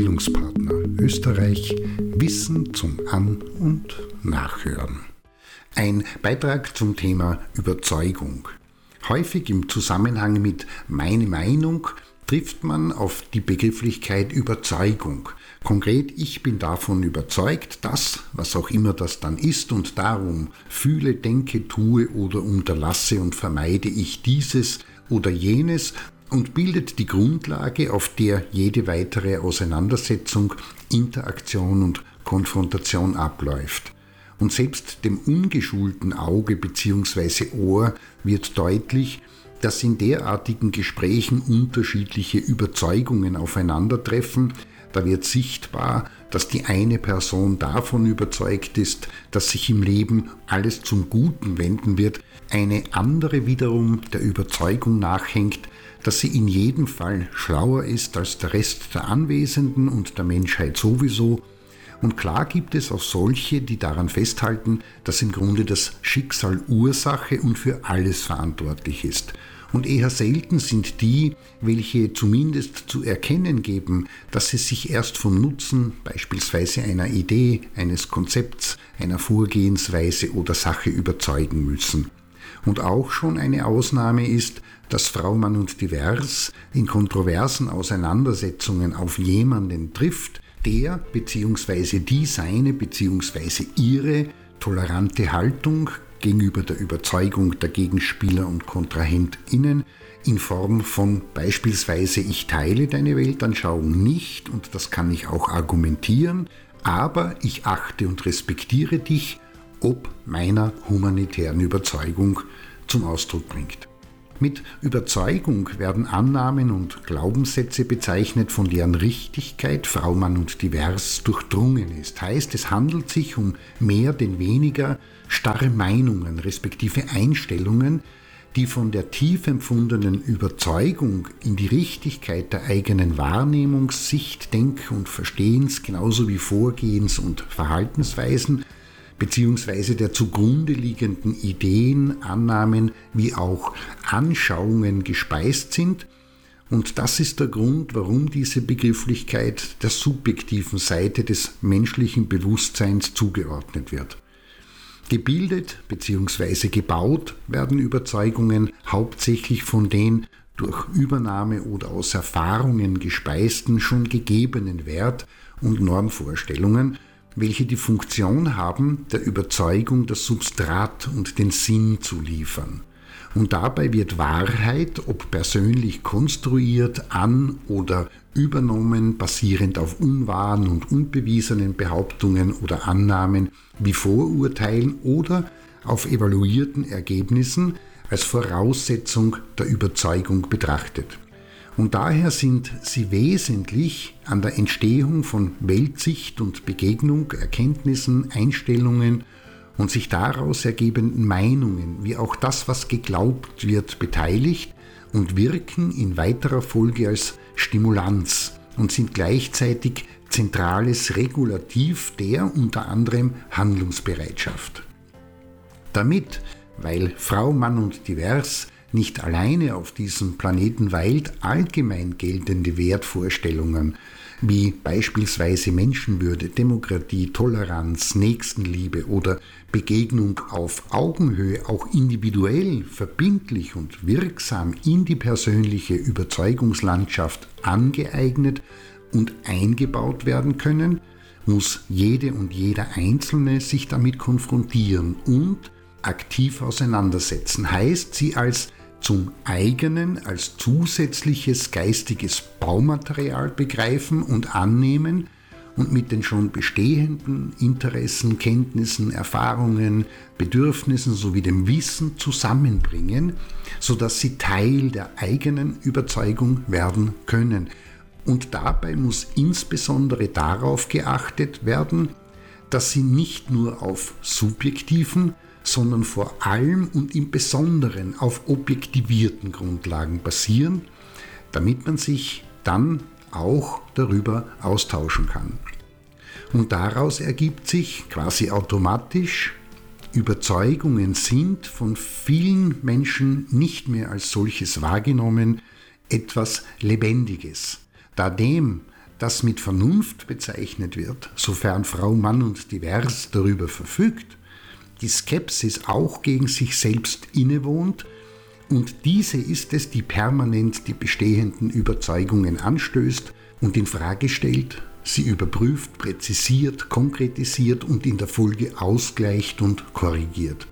Bildungspartner Österreich Wissen zum An- und Nachhören. Ein Beitrag zum Thema Überzeugung. Häufig im Zusammenhang mit meine Meinung trifft man auf die Begrifflichkeit Überzeugung. Konkret, ich bin davon überzeugt, dass, was auch immer das dann ist, und darum fühle, denke, tue oder unterlasse und vermeide ich dieses oder jenes und bildet die Grundlage, auf der jede weitere Auseinandersetzung, Interaktion und Konfrontation abläuft. Und selbst dem ungeschulten Auge bzw. Ohr wird deutlich, dass in derartigen Gesprächen unterschiedliche Überzeugungen aufeinandertreffen, da wird sichtbar, dass die eine Person davon überzeugt ist, dass sich im Leben alles zum Guten wenden wird, eine andere wiederum der Überzeugung nachhängt, dass sie in jedem Fall schlauer ist als der Rest der Anwesenden und der Menschheit sowieso. Und klar gibt es auch solche, die daran festhalten, dass im Grunde das Schicksal Ursache und für alles verantwortlich ist und eher selten sind die, welche zumindest zu erkennen geben, dass sie sich erst vom Nutzen beispielsweise einer Idee, eines Konzepts, einer Vorgehensweise oder Sache überzeugen müssen. Und auch schon eine Ausnahme ist, dass Frau Mann und Divers in kontroversen Auseinandersetzungen auf jemanden trifft, der bzw. die seine bzw. ihre tolerante Haltung gegenüber der Überzeugung der Gegenspieler und KontrahentInnen in Form von beispielsweise ich teile deine Weltanschauung nicht und das kann ich auch argumentieren, aber ich achte und respektiere dich, ob meiner humanitären Überzeugung zum Ausdruck bringt. Mit Überzeugung werden Annahmen und Glaubenssätze bezeichnet, von deren Richtigkeit Frau, Mann und Divers durchdrungen ist. Heißt, es handelt sich um mehr denn weniger starre Meinungen respektive Einstellungen, die von der tief empfundenen Überzeugung in die Richtigkeit der eigenen Wahrnehmung, Sicht, Denk- und Verstehens genauso wie Vorgehens- und Verhaltensweisen beziehungsweise der zugrunde liegenden Ideen, Annahmen wie auch Anschauungen gespeist sind. Und das ist der Grund, warum diese Begrifflichkeit der subjektiven Seite des menschlichen Bewusstseins zugeordnet wird. Gebildet bzw. gebaut werden Überzeugungen hauptsächlich von den durch Übernahme oder aus Erfahrungen gespeisten schon gegebenen Wert- und Normvorstellungen, welche die Funktion haben, der Überzeugung das Substrat und den Sinn zu liefern. Und dabei wird Wahrheit, ob persönlich konstruiert, an oder übernommen, basierend auf unwahren und unbewiesenen Behauptungen oder Annahmen wie Vorurteilen oder auf evaluierten Ergebnissen als Voraussetzung der Überzeugung betrachtet. Und daher sind sie wesentlich an der Entstehung von Weltsicht und Begegnung, Erkenntnissen, Einstellungen und sich daraus ergebenden Meinungen, wie auch das, was geglaubt wird, beteiligt und wirken in weiterer Folge als Stimulanz und sind gleichzeitig zentrales Regulativ der unter anderem Handlungsbereitschaft. Damit, weil Frau, Mann und Divers nicht alleine auf diesem Planeten weilt, allgemein geltende Wertvorstellungen wie beispielsweise Menschenwürde, Demokratie, Toleranz, Nächstenliebe oder Begegnung auf Augenhöhe auch individuell, verbindlich und wirksam in die persönliche Überzeugungslandschaft angeeignet und eingebaut werden können, muss jede und jeder Einzelne sich damit konfrontieren und aktiv auseinandersetzen, heißt sie als zum eigenen als zusätzliches geistiges Baumaterial begreifen und annehmen und mit den schon bestehenden Interessen, Kenntnissen, Erfahrungen, Bedürfnissen sowie dem Wissen zusammenbringen, sodass sie Teil der eigenen Überzeugung werden können. Und dabei muss insbesondere darauf geachtet werden, dass sie nicht nur auf subjektiven, sondern vor allem und im Besonderen auf objektivierten Grundlagen basieren, damit man sich dann auch darüber austauschen kann. Und daraus ergibt sich quasi automatisch, Überzeugungen sind von vielen Menschen nicht mehr als solches wahrgenommen, etwas Lebendiges, da dem, das mit Vernunft bezeichnet wird, sofern Frau, Mann und divers darüber verfügt, die Skepsis auch gegen sich selbst innewohnt und diese ist es, die permanent die bestehenden Überzeugungen anstößt und in Frage stellt, sie überprüft, präzisiert, konkretisiert und in der Folge ausgleicht und korrigiert.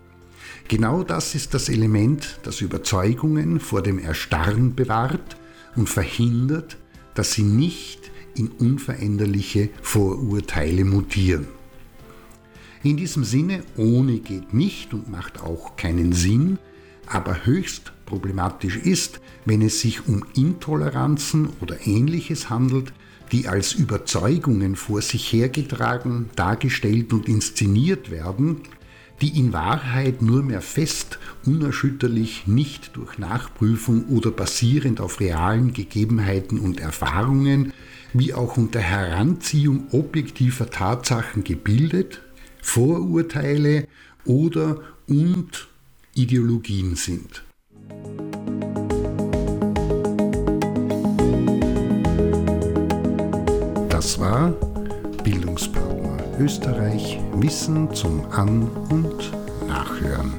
Genau das ist das Element, das Überzeugungen vor dem Erstarren bewahrt und verhindert, dass sie nicht in unveränderliche Vorurteile mutieren. In diesem Sinne, ohne geht nicht und macht auch keinen Sinn, aber höchst problematisch ist, wenn es sich um Intoleranzen oder ähnliches handelt, die als Überzeugungen vor sich hergetragen, dargestellt und inszeniert werden, die in Wahrheit nur mehr fest, unerschütterlich, nicht durch Nachprüfung oder basierend auf realen Gegebenheiten und Erfahrungen, wie auch unter Heranziehung objektiver Tatsachen gebildet, Vorurteile oder und Ideologien sind. Das war Bildungspartner Österreich Wissen zum An- und Nachhören.